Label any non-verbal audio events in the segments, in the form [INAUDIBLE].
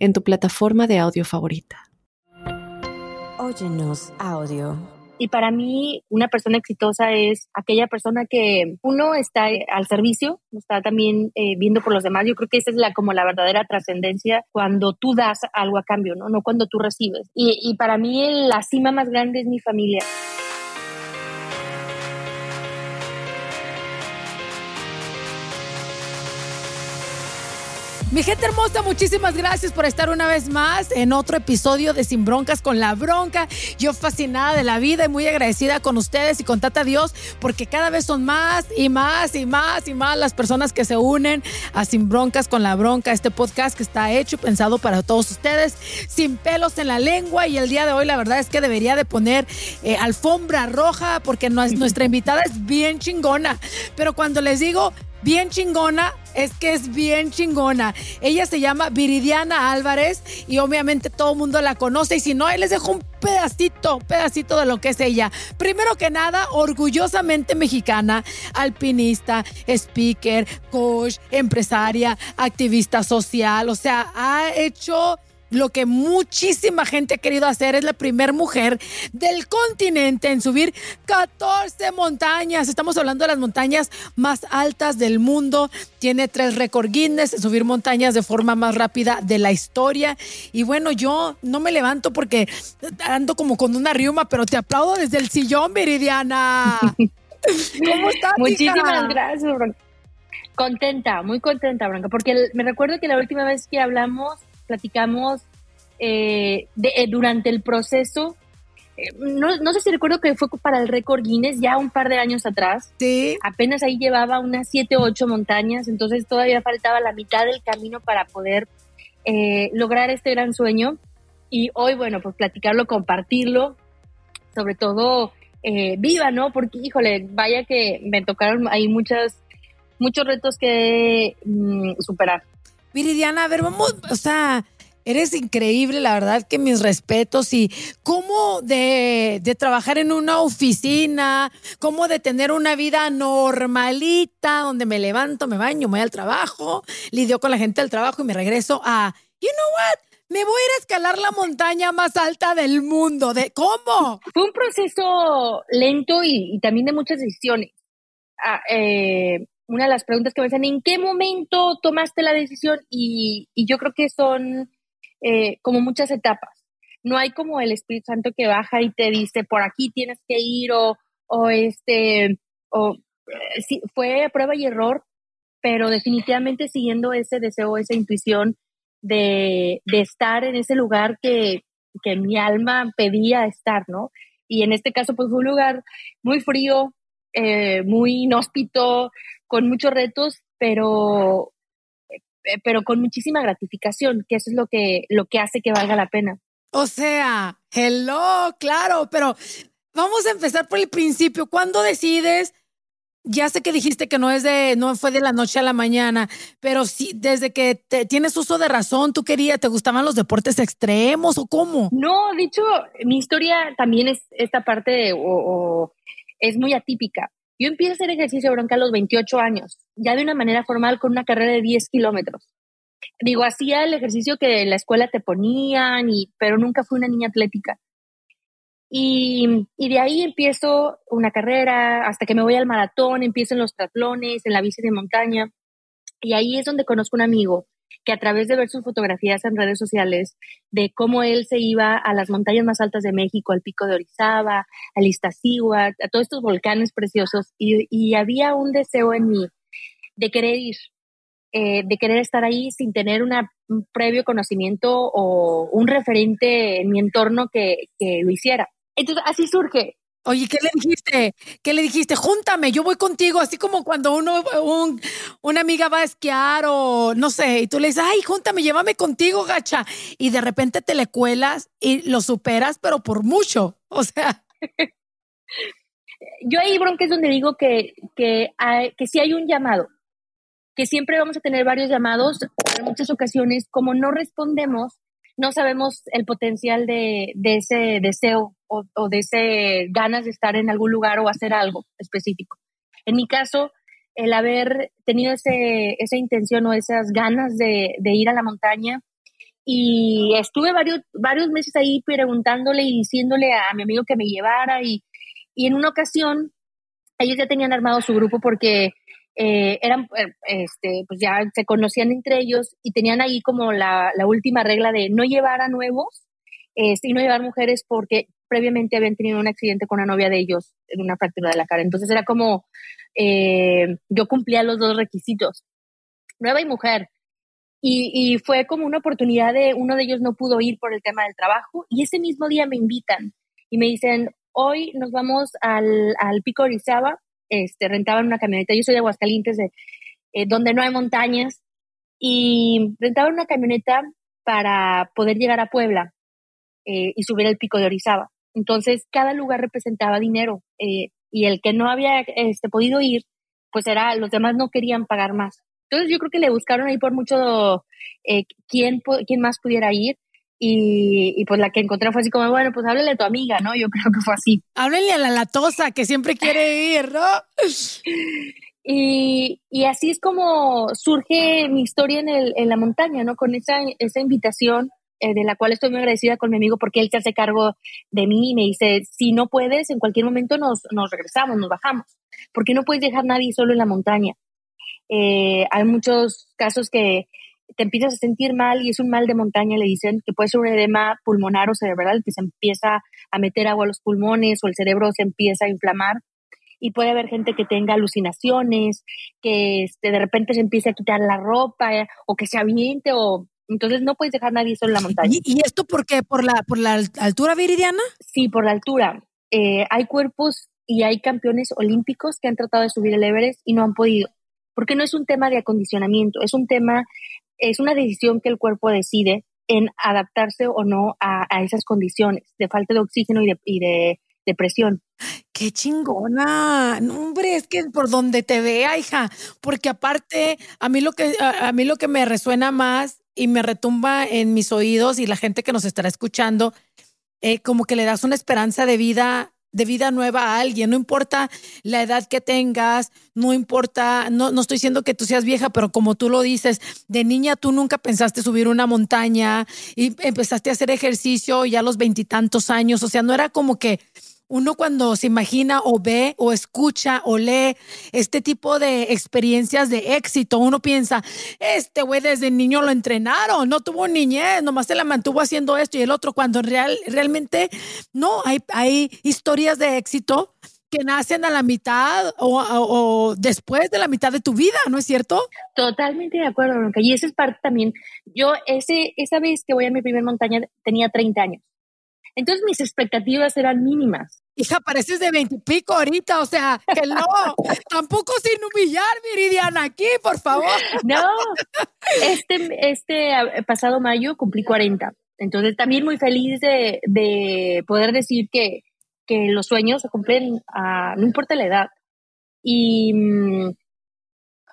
en tu plataforma de audio favorita. Óyenos audio. Y para mí, una persona exitosa es aquella persona que uno está al servicio, está también eh, viendo por los demás. Yo creo que esa es la como la verdadera trascendencia cuando tú das algo a cambio, ¿no? No cuando tú recibes. Y, y para mí la cima más grande es mi familia. Mi gente hermosa, muchísimas gracias por estar una vez más en otro episodio de Sin Broncas con la Bronca. Yo fascinada de la vida y muy agradecida con ustedes y con Tata Dios porque cada vez son más y más y más y más las personas que se unen a Sin Broncas con la Bronca, este podcast que está hecho y pensado para todos ustedes, sin pelos en la lengua y el día de hoy la verdad es que debería de poner eh, alfombra roja porque nuestra invitada es bien chingona. Pero cuando les digo bien chingona, es que es bien chingona. Ella se llama Viridiana Álvarez y obviamente todo el mundo la conoce y si no, les dejo un pedacito, pedacito de lo que es ella. Primero que nada, orgullosamente mexicana, alpinista, speaker, coach, empresaria, activista social, o sea, ha hecho lo que muchísima gente ha querido hacer. Es la primera mujer del continente en subir 14 montañas. Estamos hablando de las montañas más altas del mundo. Tiene tres récord Guinness en subir montañas de forma más rápida de la historia. Y bueno, yo no me levanto porque ando como con una riuma, pero te aplaudo desde el sillón, Viridiana. [LAUGHS] ¿Cómo estás? Muchísimas gracias, Bronca. Contenta, muy contenta, Bronca, porque me recuerdo que la última vez que hablamos platicamos eh, eh, durante el proceso. Eh, no, sé si recuerdo que fue para el récord Guinness ya un par de años atrás. Sí. Apenas ahí llevaba unas 7 o 8 montañas, entonces todavía faltaba la mitad del camino para poder lograr este gran sueño. Y hoy, bueno, pues platicarlo, compartirlo, sobre todo viva, ¿no? Porque, híjole, vaya que me tocaron ahí muchas, muchos retos que mm, superar. Viridiana, a ver, vamos, o sea, eres increíble, la verdad que mis respetos y cómo de, de, trabajar en una oficina, cómo de tener una vida normalita, donde me levanto, me baño, me voy al trabajo, lidio con la gente del trabajo y me regreso a, you know what? Me voy a ir a escalar la montaña más alta del mundo. ¿De cómo? Fue un proceso lento y, también de muchas decisiones. Ah, eh, una de las preguntas que me hacen, ¿en qué momento tomaste la decisión? Y, yo creo que son eh, como muchas etapas. No hay como el Espíritu Santo que baja y te dice, por aquí tienes que ir o, o este, o eh, sí, fue prueba y error, pero definitivamente siguiendo ese deseo, esa intuición de, de estar en ese lugar que, que mi alma pedía estar, ¿no? Y en este caso, pues fue un lugar muy frío, eh, muy inhóspito, con muchos retos, pero, pero con muchísima gratificación, que eso es lo que, lo que hace que valga la pena. O sea, hello, claro, pero vamos a empezar por el principio. ¿Cuándo decides? Ya sé que dijiste que no es de, no fue de la noche a la mañana, pero sí, desde que tienes uso de razón, tú querías, ¿te gustaban los deportes extremos o cómo? No, dicho, mi historia también es esta parte o es muy atípica. Yo empiezo a hacer ejercicio bronca a los 28 años, ya de una manera formal con una carrera de 10 kilómetros. Digo, hacía el ejercicio que en la escuela te ponían, y, pero nunca fui una niña atlética. Y, de ahí empiezo una carrera, hasta que me voy al maratón, empiezo en los triatlones, en la bici de montaña. Y ahí es donde conozco un amigo que a través de ver sus fotografías en redes sociales de cómo él se iba a las montañas más altas de México, al pico de Orizaba, al Iztaccíhuatl, a todos estos volcanes preciosos, y, había un deseo en mí de querer ir, eh, de querer estar ahí sin tener un previo conocimiento o un referente en mi entorno que, que lo hiciera. Entonces, así surge Oye, ¿qué le dijiste? ¿Qué le dijiste? Júntame, yo voy contigo, así como cuando uno, un, una amiga va a esquiar o no sé, y tú le dices, ay, júntame, llévame contigo, gacha. Y de repente te le cuelas y lo superas, pero por mucho. [LAUGHS] O sea. yo ahí, Bronca, es donde digo que, que, hay, que sí hay un llamado, que siempre vamos a tener varios llamados, en muchas ocasiones, como no respondemos, no sabemos el potencial de, ese deseo o, o, de ese ganas de estar en algún lugar o hacer algo específico. En mi caso, el haber tenido ese, esa intención o esas ganas de, de ir a la montaña y estuve varios, varios meses ahí preguntándole y diciéndole a mi amigo que me llevara y, y en una ocasión ellos ya tenían armado su grupo porque eh, eran, eh, este, pues ya se conocían entre ellos y tenían ahí como la, la última regla de no llevar a nuevos este, y no llevar mujeres porque previamente habían tenido un accidente con la novia de ellos en una fractura de la cara. Entonces era como, eh, yo cumplía los dos requisitos, nueva y mujer. Y, y, fue como una oportunidad de, uno de ellos no pudo ir por el tema del trabajo y ese mismo día me invitan y me dicen, hoy nos vamos al, al Pico Orizaba, este, rentaban una camioneta, yo soy de Aguascalientes, de, eh, donde no hay montañas, y rentaban una camioneta para poder llegar a Puebla eh, y subir el Pico de Orizaba. Entonces, cada lugar representaba dinero eh, y el que no había este, podido ir, pues era, los demás no querían pagar más. Entonces, yo creo que le buscaron ahí por mucho eh, quién, quién más pudiera ir y, y, pues la que encontré fue así como, bueno, pues háblale a tu amiga, ¿no? Yo creo que fue así. Háblale a la latosa que siempre quiere ir, ¿no? y, y, así es como surge mi historia en, el, en la montaña, ¿no? Con esa, esa invitación eh, de la cual estoy muy agradecida con mi amigo porque él se hace cargo de mí y me dice, si no puedes, en cualquier momento nos, nos regresamos, nos bajamos, porque no puedes dejar a nadie solo en la montaña. Eh, hay muchos casos que te empiezas a sentir mal y es un mal de montaña, le dicen que puede ser un edema pulmonar o cerebral, que se empieza a meter agua a los pulmones o el cerebro se empieza a inflamar. Y puede haber gente que tenga alucinaciones, que este, de repente se empiece a quitar la ropa eh, o que se aviente o... Entonces no puedes dejar a nadie solo en la montaña. ¿Y, y esto por qué? ¿Por la, ¿Por la altura viridiana? Sí, por la altura. Eh, hay cuerpos y hay campeones olímpicos que han tratado de subir el Everest y no han podido porque no es un tema de acondicionamiento, es un tema es una decisión que el cuerpo decide en adaptarse o no a, esas condiciones de falta de oxígeno y de, y de, de presión. Qué chingona. No, hombre, es que por donde te vea, hija, porque aparte a mí lo que a, mí lo que me resuena más y me retumba en mis oídos y la gente que nos estará escuchando, eh, como que le das una esperanza de vida de vida nueva a alguien, no importa la edad que tengas, no importa, no, no estoy diciendo que tú seas vieja, pero como tú lo dices, de niña tú nunca pensaste subir una montaña y empezaste a hacer ejercicio ya a los veintitantos años, o sea, no era como que uno cuando se imagina o ve o escucha o lee este tipo de experiencias de éxito, uno piensa, este güey desde niño lo entrenaron, no tuvo niñez, nomás se la mantuvo haciendo esto y el otro, cuando real, realmente no, hay, historias de éxito que nacen a la mitad o, después de la mitad de tu vida, ¿no es cierto? Totalmente de acuerdo, Bronca. Y esa es parte también. Yo ese, esa vez que voy a mi primer montaña tenía 30 años. Entonces mis expectativas eran mínimas. Hija, pareces de veintipico ahorita, o sea, que no, [LAUGHS] tampoco sin humillar, Viridiana, aquí, por favor. No, este, este pasado mayo cumplí 40, entonces también muy feliz de, de poder decir que, que los sueños se cumplen, a, no importa la edad. Y,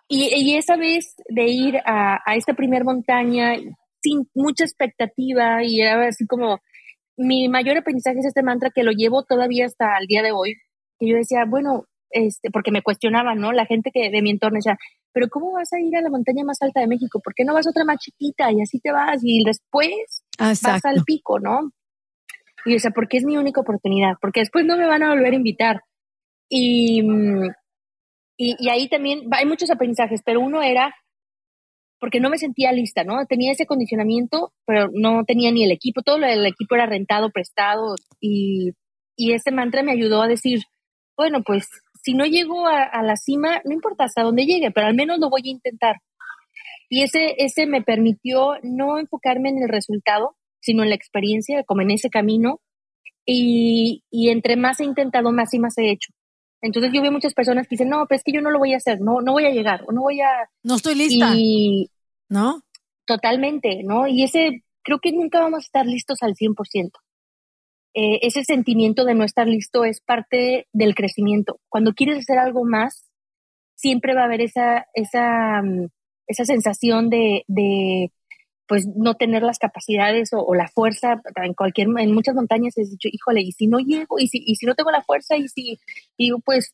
y, y esa vez de ir a, a esta primer montaña sin mucha expectativa y era así como mi mayor aprendizaje es este mantra que lo llevo todavía hasta el día de hoy, que yo decía, bueno, este, porque me cuestionaban, ¿no? La gente que de mi entorno decía, pero ¿cómo vas a ir a la montaña más alta de México? ¿Por qué no vas a otra más chiquita y así te vas y después Exacto. vas al pico, ¿no? Y yo decía, porque es mi única oportunidad, porque después no me van a volver a invitar. Y, y, y ahí también hay muchos aprendizajes, pero uno era porque no me sentía lista, ¿no? Tenía ese condicionamiento, pero no tenía ni el equipo, todo el equipo era rentado, prestado, y, y ese mantra me ayudó a decir, bueno, pues si no llego a, la cima, no importa hasta dónde llegue, pero al menos lo voy a intentar. Y ese, ese me permitió no enfocarme en el resultado, sino en la experiencia, como en ese camino, Y, y entre más he intentado, más y más he hecho. Entonces yo veo muchas personas que dicen, no, pero es que yo no lo voy a hacer, no, no voy a llegar, o no voy a... No estoy lista. Y ¿No? totalmente, ¿no? Y ese, creo que nunca vamos a estar listos al 100%. Eh, ese sentimiento de no estar listo es parte del crecimiento. Cuando quieres hacer algo más, siempre va a haber esa, esa, mm, esa sensación de, de, pues, no tener las capacidades o, la fuerza. En cualquier, en muchas montañas he dicho, híjole, y si no llego, y si, y si no tengo la fuerza, y si, digo, pues,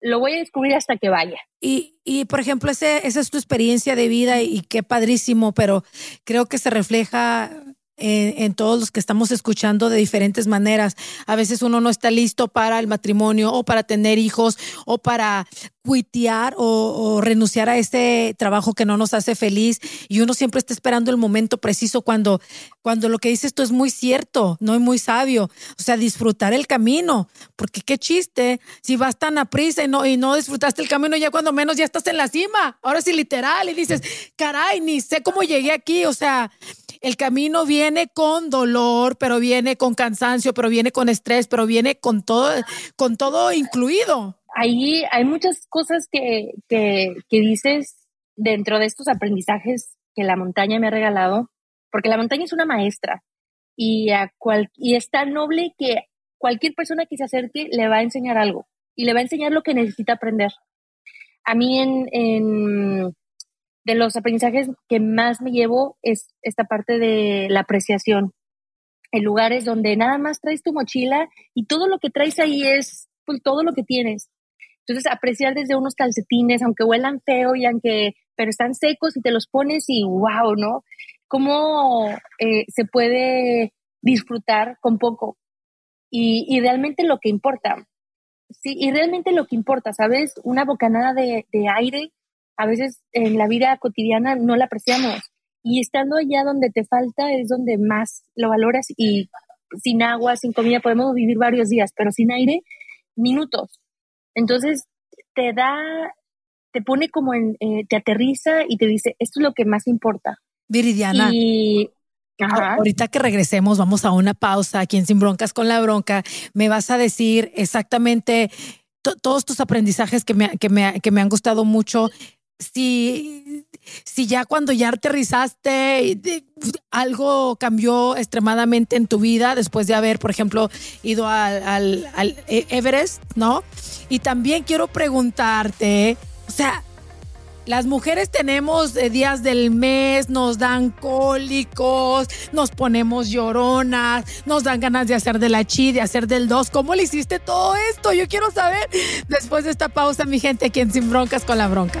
lo voy a descubrir hasta que vaya. Y, y por ejemplo, ese, esa es tu experiencia de vida y qué padrísimo, pero creo que se refleja en, todos los que estamos escuchando de diferentes maneras. A veces uno no está listo para el matrimonio o para tener hijos o para cuitear o, renunciar a este trabajo que no nos hace feliz y uno siempre está esperando el momento preciso cuando, cuando lo que dices tú es muy cierto, no es muy sabio. O sea, disfrutar el camino, porque qué chiste si vas tan a prisa y no, y no disfrutaste el camino ya cuando menos ya estás en la cima. Ahora sí, literal, y dices, caray, ni sé cómo llegué aquí. O sea, el camino viene con dolor, pero viene con cansancio, pero viene con estrés, pero viene con todo, con todo incluido. Ahí hay muchas cosas que, que, dices dentro de estos aprendizajes que la montaña me ha regalado, porque la montaña es una maestra y, a es tan noble que cualquier persona que se acerque le va a enseñar algo y le va a enseñar lo que necesita aprender. A mí en de los aprendizajes que más me llevo es esta parte de la apreciación. En lugares donde nada más traes tu mochila y todo lo que traes ahí es pues, todo lo que tienes. Entonces, apreciar desde unos calcetines, aunque huelan feo y aunque, pero están secos y te los pones y wow, ¿no? Cómo eh, se puede disfrutar con poco. Y, y, realmente lo que importa. Sí, y realmente lo que importa, ¿sabes? Una bocanada de, de aire a veces en la vida cotidiana no la apreciamos. Y estando allá donde te falta es donde más lo valoras y sin agua, sin comida, podemos vivir varios días, pero sin aire, minutos. Entonces, te da, te pone como en, eh, te aterriza y te dice, esto es lo que más importa. Viridiana. Y, Ajá. Ahorita que regresemos, vamos a una pausa aquí en Sin Broncas con la Bronca. Me vas a decir exactamente todos tus aprendizajes que me, que, me, que me han gustado mucho si, si ya cuando ya aterrizaste, algo cambió extremadamente en tu vida después de haber, por ejemplo, ido al, al, al Everest, ¿no? Y también quiero preguntarte, o sea, las mujeres tenemos días del mes, nos dan cólicos, nos ponemos lloronas, nos dan ganas de hacer de la chi, de hacer del dos. ¿Cómo le hiciste todo esto? Yo quiero saber después de esta pausa, mi gente, aquí Sin Broncas con la Bronca.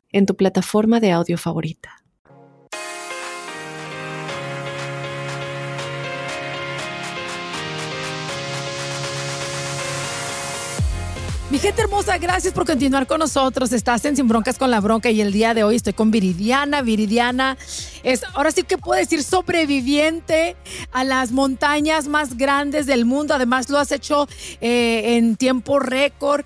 en tu plataforma de audio favorita. Mi gente hermosa, gracias por continuar con nosotros. Estás en Sin Broncas con la Bronca y el día de hoy estoy con Viridiana. Viridiana es, ahora sí que puedo decir, sobreviviente a las montañas más grandes del mundo. Además, lo has hecho eh, en tiempo récord.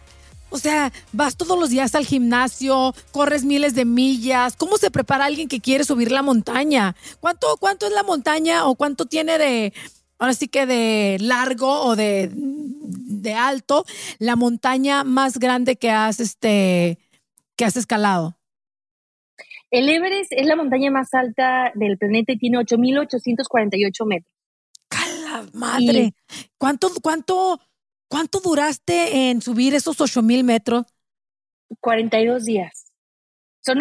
O sea, vas todos los días al gimnasio, corres miles de millas. ¿Cómo se prepara alguien que quiere subir la montaña? ¿Cuánto, cuánto es la montaña o cuánto tiene de, ahora sí que de largo o de, de alto, la montaña más grande que has, este, que has escalado? El Everest es la montaña más alta del planeta y tiene 8.848 metros. ¡Cala madre! Y, ¿Cuánto, cuánto, ¿Cuánto duraste en subir esos 8000 metros? 42 días. Son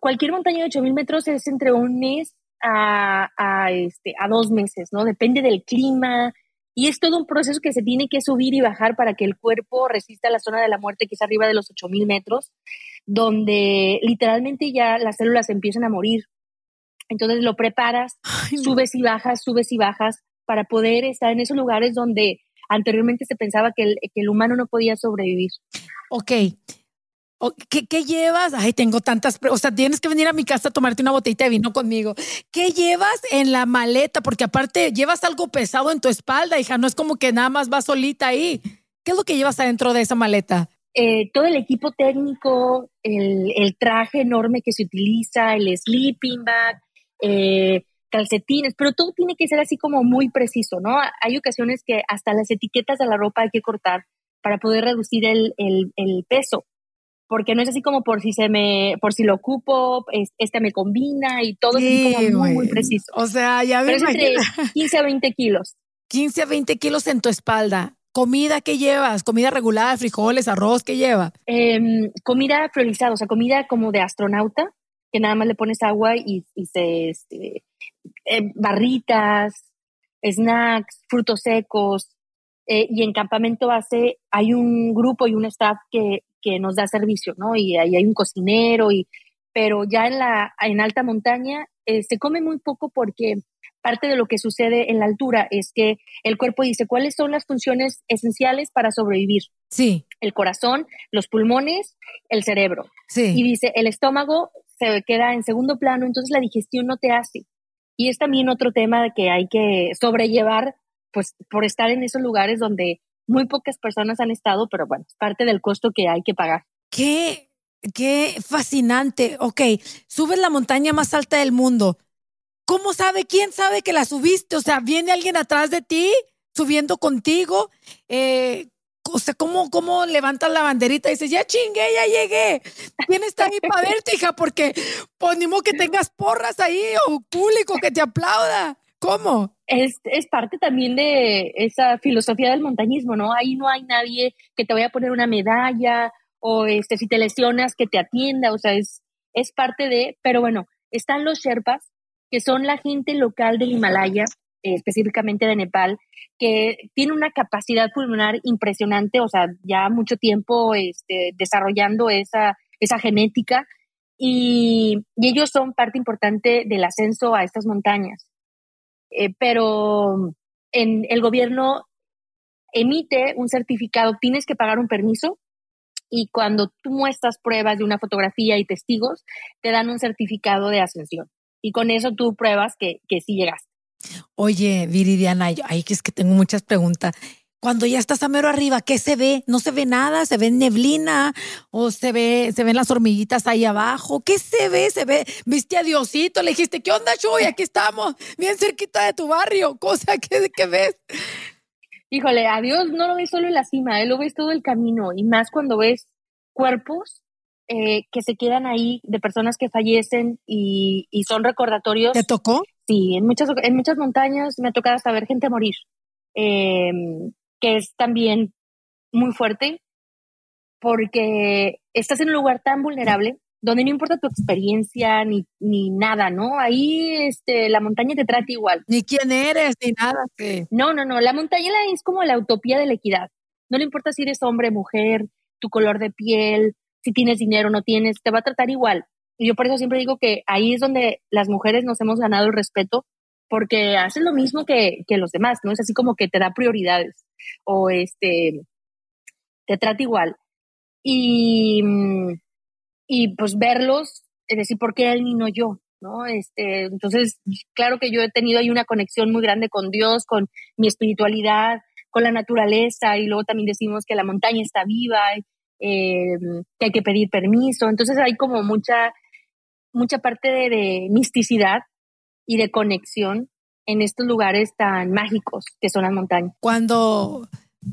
cualquier montaña de 8000 metros es entre un mes a, a, este, a dos meses, ¿no? Depende del clima Y es todo un proceso que se tiene que subir y bajar para que el cuerpo resista la zona de la muerte, que es arriba de los 8000 metros, donde literalmente ya las células empiezan a morir. Entonces lo preparas, subes y bajas, subes y bajas para poder estar en esos lugares donde anteriormente se pensaba que el, que el humano no podía sobrevivir. Ok, ¿Qué, llevas? Ay, tengo tantas, o sea, tienes que venir a mi casa a tomarte una botellita de vino conmigo. ¿Qué llevas en la maleta? Porque aparte llevas algo pesado en tu espalda, hija, no es como que nada más vas solita ahí. ¿Qué es lo que llevas adentro de esa maleta? Eh, todo el equipo técnico, el, traje enorme que se utiliza, el sleeping bag, eh, calcetines, pero todo tiene que ser así como muy preciso, ¿no? Hay ocasiones que hasta las etiquetas de la ropa hay que cortar para poder reducir el, el peso porque no es así como por si se me, por si lo ocupo, este me combina y todo es como muy, muy, preciso. O sea, ya ves. Pero es entre 15 [LAUGHS] a 20 kilos. 15 a 20 kilos en tu espalda. ¿Comida qué llevas? ¿Comida regular, frijoles, arroz? ¿Qué lleva? Em, comida priorizada, o sea, comida como de astronauta, que nada más le pones agua y, se, este, em, barritas, snacks, frutos secos. Eh, y en campamento base hay un grupo y un staff que que nos da servicio, ¿no? Y ahí hay un cocinero, y, pero ya en, la, en alta montaña eh, se come muy poco porque parte de lo que sucede en la altura es que el cuerpo dice cuáles son las funciones esenciales para sobrevivir. Sí. El corazón, los pulmones, el cerebro. Sí. Y dice, el estómago se queda en segundo plano, entonces la digestión no te hace. Y es también otro tema que hay que sobrellevar, pues por estar en esos lugares donde muy pocas personas han estado, pero bueno, es parte del costo que hay que pagar. Qué, qué fascinante. Ok, subes la montaña más alta del mundo. ¿Cómo sabe? ¿Quién sabe que la subiste? O sea, ¿viene alguien atrás de ti subiendo contigo? Eh, o sea, ¿cómo, ¿cómo levantas la banderita y dices, ya chingué, ya llegué? ¿Quién está ahí para verte, hija? Porque, pues, que tengas porras ahí o público que te aplauda. ¿Cómo? Es, es, parte también de esa filosofía del montañismo, ¿no? Ahí no hay nadie que te vaya a poner una medalla o este, si te lesionas que te atienda, o sea, es, es parte de, pero bueno, están los Sherpas, que son la gente local del Himalaya, eh, específicamente de Nepal, que tiene una capacidad pulmonar impresionante, o sea, ya mucho tiempo este, desarrollando esa, esa genética, y, ellos son parte importante del ascenso a estas montañas. Eh, pero en el gobierno emite un certificado, tienes que pagar un permiso y cuando tú muestras pruebas de una fotografía y testigos, te dan un certificado de ascensión. Y con eso tú pruebas que, que sí llegaste. Oye, Viridiana, ay, que es que tengo muchas preguntas. Cuando ya estás a mero arriba, ¿qué se ve? No se ve nada, se ve neblina o se ve, se ven las hormiguitas ahí abajo. ¿Qué se ve? Se ve, viste a Diosito, le dijiste, ¿qué onda, Chuy? Aquí estamos, bien cerquita de tu barrio. Cosa que, ¿qué ves? Híjole, a Dios no lo ves solo en la cima, él lo ves todo el camino y más cuando ves cuerpos eh, que se quedan ahí de personas que fallecen y, y, son recordatorios. ¿Te tocó? Sí, en muchas, en muchas montañas me ha tocado hasta ver gente morir. Eh, que es también muy fuerte porque estás en un lugar tan vulnerable donde no importa tu experiencia ni, ni nada, ¿no? Ahí este, la montaña te trata igual. Ni quién eres, ni nada. No, no, no. La montaña es como la utopía de la equidad. No le importa si eres hombre, mujer, tu color de piel, si tienes dinero o no tienes, te va a tratar igual. Y yo por eso siempre digo que ahí es donde las mujeres nos hemos ganado el respeto porque hacen lo mismo que, que los demás, ¿no? Es así como que te da prioridades o este, te trata igual. Y, y pues verlos, es decir, ¿por qué él y no yo? ¿no? Este, entonces, claro que yo he tenido ahí una conexión muy grande con Dios, con mi espiritualidad, con la naturaleza, y luego también decimos que la montaña está viva, eh, que hay que pedir permiso. Entonces hay como mucha, mucha parte de, de misticidad y de conexión en estos lugares tan mágicos que son las montañas. Cuando,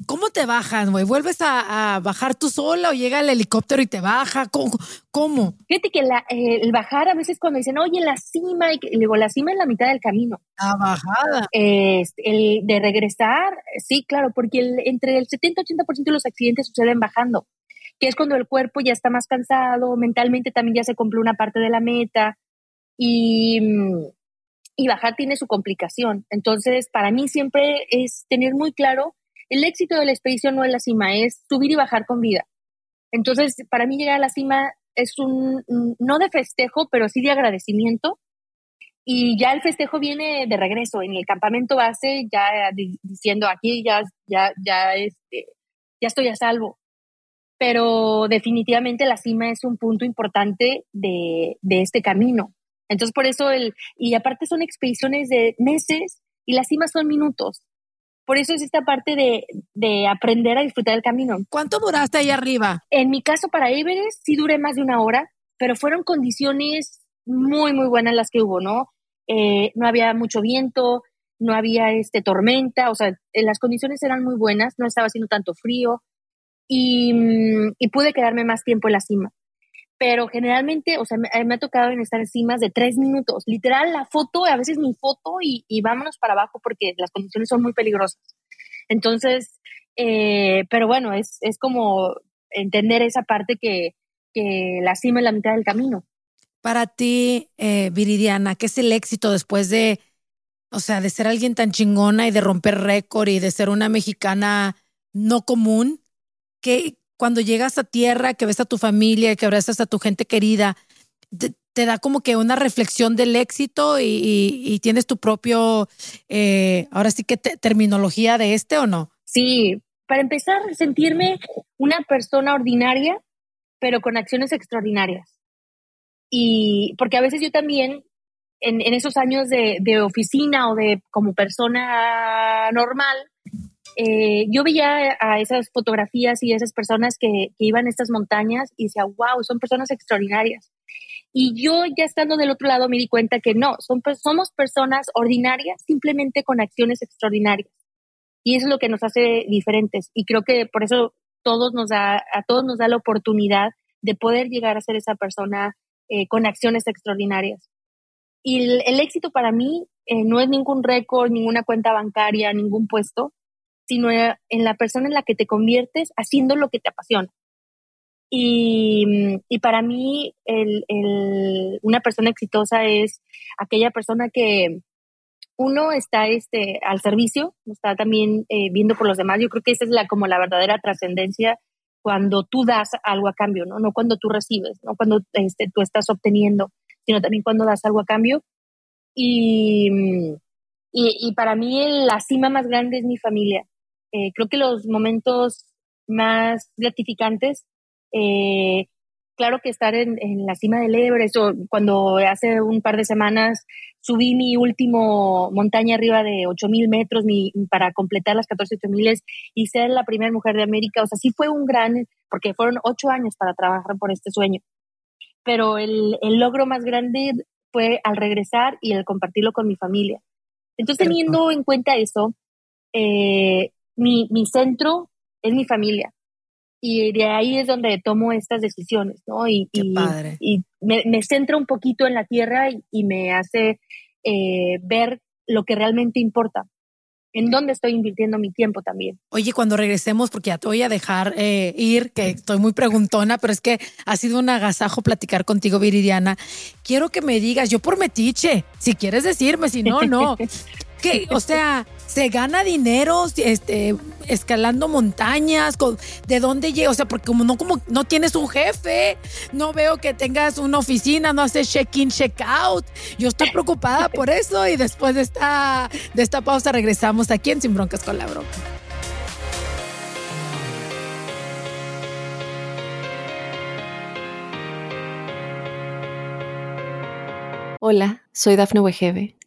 ¿cómo te bajas, güey? ¿Vuelves a, bajar tú sola o llega el helicóptero y te baja? ¿Cómo? Fíjate que eh, el bajar a veces cuando dicen, oye, la cima, y, digo, la cima es la mitad del camino. La bajada. el de regresar, sí, claro, porque entre el 70-80% de los accidentes suceden bajando, que es cuando el cuerpo ya está más cansado, mentalmente también ya se cumple una parte de la meta. Y, y bajar tiene su complicación. Entonces, para mí siempre es tener muy claro, el éxito de la expedición no es la cima, es subir y bajar con vida. Entonces, para mí llegar a la cima es un, no de festejo, pero sí de agradecimiento. Y ya el festejo viene de regreso en el campamento base, ya diciendo aquí ya, ya, ya, este, ya estoy a salvo. Pero definitivamente la cima es un punto importante de, de este camino. Entonces, por eso el, y aparte son expediciones de meses y las cimas son minutos. Por eso es esta parte de, de, aprender a disfrutar el camino. ¿Cuánto duraste ahí arriba? En mi caso, para Everest, sí duré más de una hora, pero fueron condiciones muy, muy buenas las que hubo, ¿no? Eh, no había mucho viento, no había este, tormenta, o sea, eh, las condiciones eran muy buenas, no estaba haciendo tanto frío y, mm, y pude quedarme más tiempo en la cima pero generalmente, o sea, me, ha tocado en estar encima de tres minutos. Literal, la foto, a veces mi foto y, vámonos para abajo porque las condiciones son muy peligrosas. Entonces, eh, pero bueno, es, es como entender esa parte que, que la cima es la mitad del camino. Para ti, eh, Viridiana, ¿qué es el éxito después de, o sea, de ser alguien tan chingona y de romper récord y de ser una mexicana no común? ¿Qué, cuando llegas a tierra, que ves a tu familia, que abrazas a tu gente querida, te, da como que una reflexión del éxito y, tienes tu propio, eh, ahora sí que terminología de este o no? Sí, para empezar, sentirme una persona ordinaria, pero con acciones extraordinarias. Y porque a veces yo también, en, esos años de, de oficina o de como persona normal, eh, yo veía a esas fotografías y a esas personas que, iban a estas montañas y decía, wow, son personas extraordinarias. Y yo ya estando del otro lado me di cuenta que no, son, somos personas ordinarias simplemente con acciones extraordinarias. Y eso es lo que nos hace diferentes. Y creo que por eso todos nos da, a todos nos da la oportunidad de poder llegar a ser esa persona eh, con acciones extraordinarias. Y el, éxito para mí eh, no es ningún récord, ninguna cuenta bancaria, ningún puesto, sino en la persona en la que te conviertes haciendo lo que te apasiona. Y, y para mí, el, el, una persona exitosa es aquella persona que uno está este, al servicio, está también eh, viendo por los demás. Yo creo que esa es la, como la verdadera trascendencia cuando tú das algo a cambio, ¿no? No cuando tú recibes, no cuando este, tú estás obteniendo, sino también cuando das algo a cambio. Y, y, y para mí la cima más grande es mi familia. Eh, creo que los momentos más gratificantes, eh, claro que estar en, la cima del Everest, o cuando hace un par de semanas subí mi último montaña arriba de 8000 metros para completar las 14 8000 y ser la primera mujer de América, o sea, sí fue un gran, porque fueron ocho años para trabajar por este sueño. Pero el, el logro más grande fue al regresar y el compartirlo con mi familia. Entonces, teniendo en cuenta eso, eh, mi, mi centro es mi familia. Y de ahí es donde tomo estas decisiones, ¿no? Y, y, y me, me, centra un poquito en la tierra y, me hace eh, ver lo que realmente importa en dónde estoy invirtiendo mi tiempo también. Oye, cuando regresemos, porque ya te voy a dejar eh, ir, que estoy muy preguntona, pero es que ha sido un agasajo platicar contigo, Viridiana. Quiero que me digas, yo por metiche, si quieres decirme, si no, no. [LAUGHS] o sea, se gana dinero este, escalando montañas, ¿de dónde llega? O sea, porque como no, como no tienes un jefe, no veo que tengas una oficina, no haces check-in, check-out. Yo estoy preocupada por eso y después de esta, de esta pausa regresamos aquí en Sin Broncas con la Bronca. Hola, soy Dafne Wegebe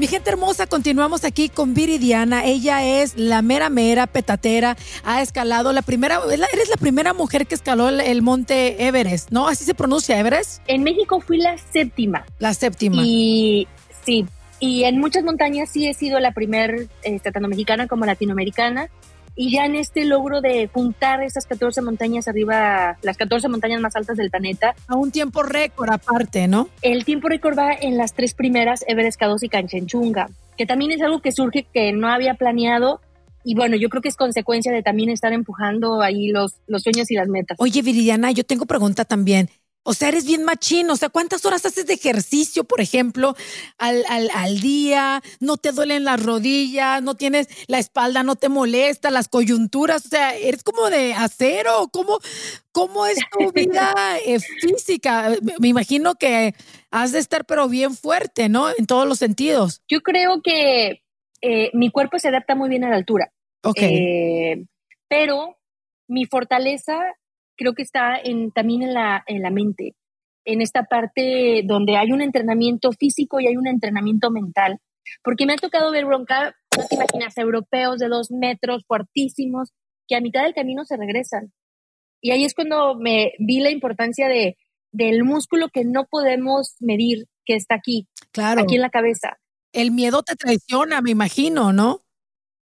Mi gente hermosa, continuamos aquí con Viridiana. Ella es la mera mera petatera. Ha escalado la primera, eres la primera mujer que escaló el, monte Everest, ¿no? Así se pronuncia Everest. En México fui la séptima. La séptima. Y sí, y en muchas montañas sí he sido la primera, eh, mexicana como latinoamericana. Y ya en este logro de juntar esas 14 montañas arriba, las 14 montañas más altas del planeta. A un tiempo récord aparte, ¿no? El tiempo récord va en las tres primeras, Everest, K2 y Canchenchunga, que también es algo que surge que no había planeado. Y bueno, yo creo que es consecuencia de también estar empujando ahí los, los sueños y las metas. Oye, Viridiana, yo tengo pregunta también. O sea, eres bien machín. O sea, ¿cuántas horas haces de ejercicio, por ejemplo, al, al, al, día? ¿No te duelen las rodillas? ¿No tienes la espalda? ¿No te molesta? ¿Las coyunturas? O sea, ¿eres como de acero? ¿Cómo, cómo es tu [LAUGHS] vida eh, física? Me imagino que has de estar, pero bien fuerte, ¿no? En todos los sentidos. Yo creo que eh, mi cuerpo se adapta muy bien a la altura. Ok. Eh, pero mi fortaleza creo que está en, también en la, en la mente, en esta parte donde hay un entrenamiento físico y hay un entrenamiento mental. Porque me ha tocado ver bronca, no te imaginas, europeos de dos metros, fuertísimos, que a mitad del camino se regresan. Y ahí es cuando me vi la importancia de, del músculo que no podemos medir, que está aquí, claro. aquí en la cabeza. El miedo te traiciona, me imagino, ¿no?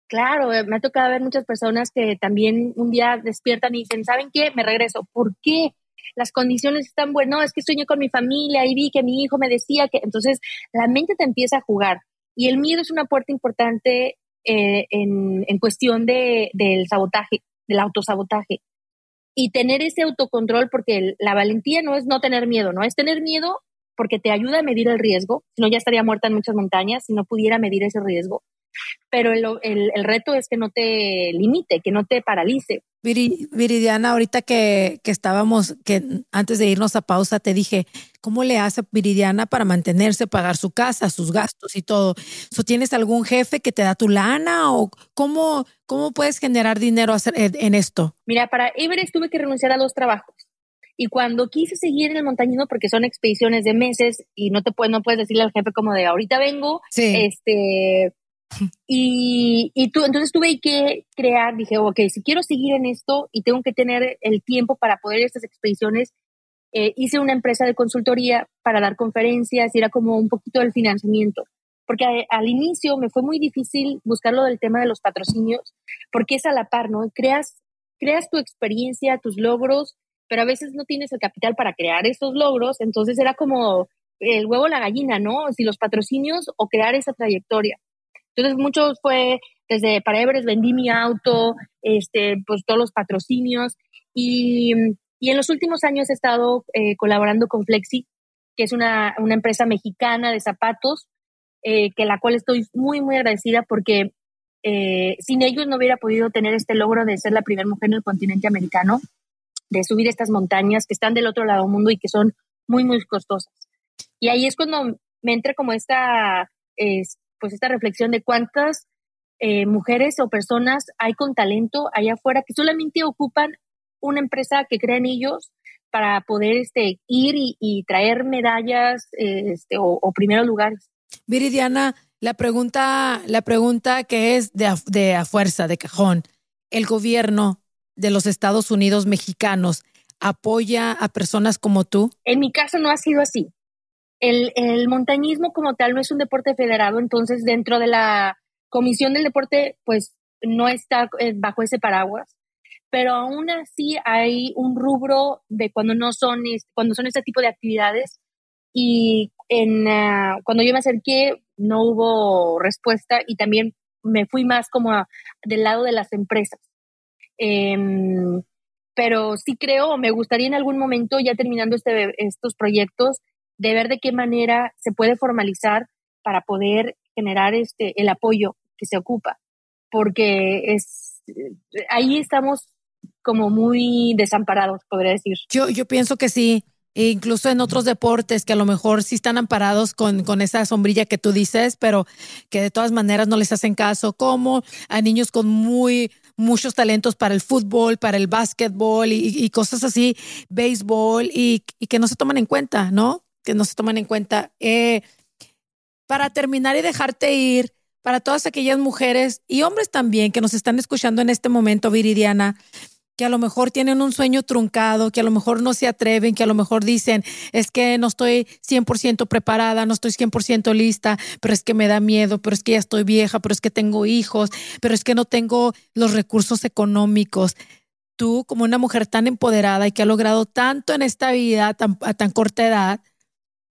Claro, eh, me ha tocado ver muchas personas que también un día despiertan y dicen, ¿saben qué? Me regreso. ¿Por qué? Las condiciones están buenas. Es que soñé con mi familia y vi que mi hijo me decía que... Entonces, la mente te empieza a jugar. Y el miedo es una puerta importante eh, en, en, cuestión de, del sabotaje, del autosabotaje. Y tener ese autocontrol, porque la valentía no es no tener miedo, ¿no? Es tener miedo porque te ayuda a medir el riesgo. Si no, ya estaría muerta en muchas montañas si no pudiera medir ese riesgo pero el, el, el, reto es que no te limite, que no te paralice. Viridiana, ahorita que, que, estábamos, que antes de irnos a pausa, te dije, ¿cómo le hace Viridiana para mantenerse, pagar su casa, sus gastos y todo? ¿Tienes algún jefe que te da tu lana o cómo, cómo puedes generar dinero en esto? Mira, para Everest tuve que renunciar a dos trabajos. Y cuando quise seguir en el montañismo, porque son expediciones de meses y no te puedes, no puedes decirle al jefe como de ahorita vengo, sí. este, y, y tú, entonces tuve que crear, dije, ok, si quiero seguir en esto y tengo que tener el tiempo para poder estas expediciones, eh, hice una empresa de consultoría para dar conferencias y era como un poquito del financiamiento. Porque al inicio me fue muy difícil buscarlo del tema de los patrocinios, porque es a la par, ¿no? Creas, creas tu experiencia, tus logros, pero a veces no tienes el capital para crear esos logros, entonces era como el huevo la gallina, ¿no? Si los patrocinios o crear esa trayectoria. Entonces, muchos fue desde para Everest vendí mi auto, este, pues todos los patrocinios y, y en los últimos años he estado eh, colaborando con Flexi, que es una, una empresa mexicana de zapatos, eh, que la cual estoy muy, muy agradecida porque eh, sin ellos no hubiera podido tener este logro de ser la primera mujer en el continente americano, de subir estas montañas que están del otro lado del mundo y que son muy, muy costosas. Y ahí es cuando me entra como esta, pues esta reflexión de cuántas eh, mujeres o personas hay con talento allá afuera que solamente ocupan una empresa que crea en ellos para poder este, ir y, traer medallas este, o, o, primeros lugares. Viridiana, la pregunta, la pregunta que es de de a fuerza, de cajón, ¿el gobierno de los Estados Unidos mexicanos apoya a personas como tú? En mi caso no ha sido así el, el montañismo como tal no es un deporte federado, entonces dentro de la comisión del deporte, pues no está eh, bajo ese paraguas, pero aún así hay un rubro de cuando no son, cuando son este tipo de actividades y en, uh, cuando yo me acerqué no hubo respuesta y también me fui más como del lado de las empresas. Eh, pero sí creo, me gustaría en algún momento, ya terminando este, estos proyectos, de ver de qué manera se puede formalizar para poder generar este, el apoyo que se ocupa, porque es, ahí estamos como muy desamparados, podría decir. Yo, yo pienso que sí. E incluso en otros deportes que a lo mejor sí están amparados con, con esa sombrilla que tú dices, pero que de todas maneras no les hacen caso, como a niños con muy muchos talentos para el fútbol, para el básquetbol y, cosas así, béisbol, y, que no se toman en cuenta, ¿no? Que no se toman en cuenta. Eh, para terminar y dejarte ir, para todas aquellas mujeres y hombres también que nos están escuchando en este momento, Viridiana, que a lo mejor tienen un sueño truncado, que a lo mejor no se atreven, que a lo mejor dicen, es que no estoy 100% preparada, no estoy 100% lista, pero es que me da miedo, pero es que ya estoy vieja, pero es que tengo hijos, pero es que no tengo los recursos económicos. Tú, como una mujer tan empoderada y que ha logrado tanto en esta vida a tan, corta edad,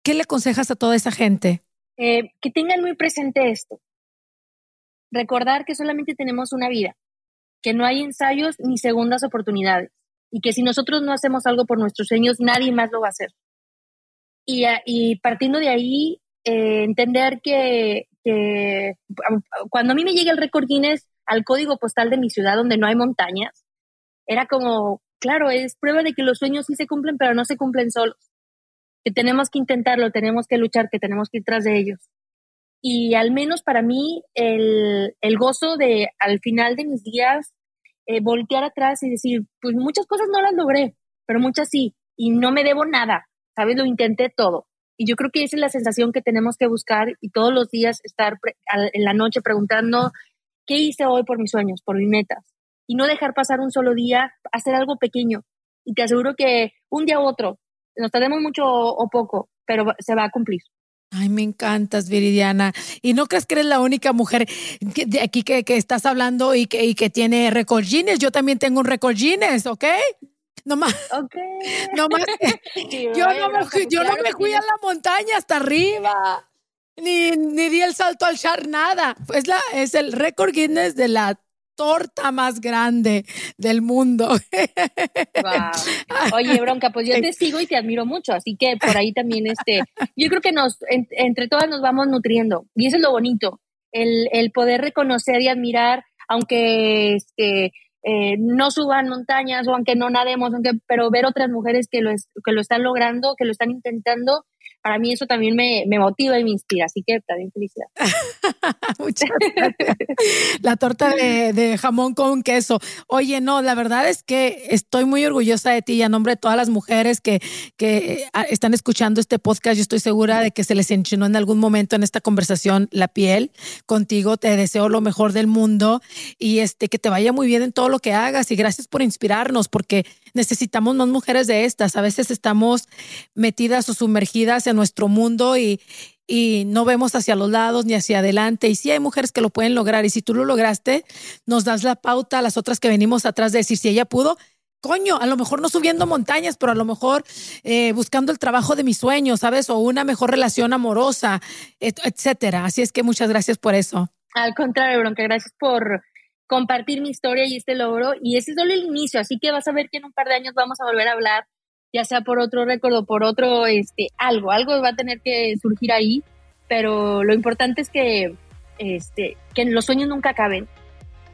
¿qué le aconsejas a toda esa gente? Eh, que tengan muy presente esto. Recordar que solamente tenemos una vida que no hay ensayos ni segundas oportunidades y que si nosotros no hacemos algo por nuestros sueños, nadie más lo va a hacer. Y, y partiendo de ahí, eh, entender que, que, cuando a mí me llega el récord Guinness al código postal de mi ciudad donde no hay montañas, era como, claro, es prueba de que los sueños sí se cumplen, pero no se cumplen solos. Que tenemos que intentarlo, tenemos que luchar, que tenemos que ir tras de ellos y al menos para mí el, el gozo de al final de mis días eh, voltear atrás y decir, pues muchas cosas no las logré, pero muchas sí, y no me debo nada, ¿sabes? Lo intenté todo. Y yo creo que esa es la sensación que tenemos que buscar y todos los días estar en la noche preguntando, ¿qué hice hoy por mis sueños, por mis metas? Y no dejar pasar un solo día, hacer algo pequeño. Y te aseguro que un día u otro, nos tardemos mucho o poco, pero se va a cumplir. Ay, me encantas, Viridiana. Y no crees que eres la única mujer de aquí que, que, estás hablando y que, y que tiene récord Guinness. Yo también tengo un récord Guinness, ¿ok? No más. [LAUGHS] Ok. No más. [LAUGHS] yo no, me, yo no me fui a la montaña hasta arriba. Ni, ni di el salto al char, nada. Pues la, es el récord Guinness de la torta más grande del mundo. Oye, Bronca, pues yo te sigo y te admiro mucho, así que por ahí también, este, yo creo que nos, entre todas nos vamos nutriendo y eso es lo bonito, el, el poder reconocer y admirar, aunque este, eh, no suban montañas o aunque no nademos, aunque, pero ver otras mujeres que lo, que lo están logrando, que lo están intentando para mí eso también me, motiva y me inspira, así que también felicidad. [LAUGHS] Muchas gracias. La torta de, jamón con queso. Oye, no, la verdad es que estoy muy orgullosa de ti y a nombre de todas las mujeres que, que ah, están escuchando este podcast, yo estoy segura de que se les enchinó en algún momento en esta conversación la piel. Contigo te deseo lo mejor del mundo y este que te vaya muy bien en todo lo que hagas y gracias por inspirarnos porque necesitamos más mujeres de estas. A veces estamos metidas o sumergidas en nuestro mundo y, y no vemos hacia los lados ni hacia adelante. Y sí hay mujeres que lo pueden lograr. Y si tú lo lograste, nos das la pauta a las otras que venimos atrás de decir, si ella pudo, coño, a lo mejor no subiendo montañas, pero a lo mejor eh, buscando el trabajo de mis sueños, ¿sabes? O una mejor relación amorosa, etcétera. Así es que muchas gracias por eso. Al contrario, Bronca, gracias por compartir mi historia y este logro. Y ese es solo el inicio, así que vas a ver que en un par de años vamos a volver a hablar ya sea por otro récord o por otro, este, algo, algo va a tener que surgir ahí, pero lo importante es que, este, que los sueños nunca acaben.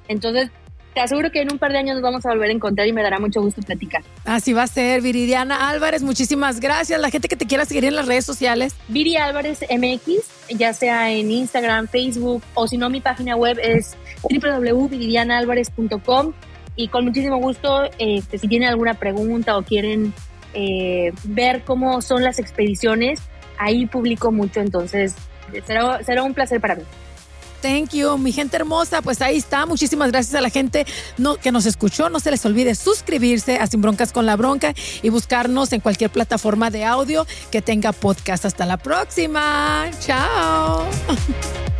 Entonces, te aseguro que en un par de años nos vamos a volver a encontrar y me dará mucho gusto platicar. Así va a ser, Viridiana Álvarez, muchísimas gracias. La gente que te quiera seguir en las redes sociales. Viri Álvarez MX, ya sea en Instagram, Facebook o si no, mi página web es www.viridianaalvarez.com y con muchísimo gusto, este, si tienen alguna pregunta o quieren eh, ver cómo son las expediciones, ahí publico mucho, entonces será, será un placer para mí. Thank you, mi gente hermosa. Pues ahí está. Muchísimas gracias a la gente no, que nos escuchó. No se les olvide suscribirse a Sin Broncas con la Bronca y buscarnos en cualquier plataforma de audio que tenga podcast. Hasta la próxima. Chao. [LAUGHS]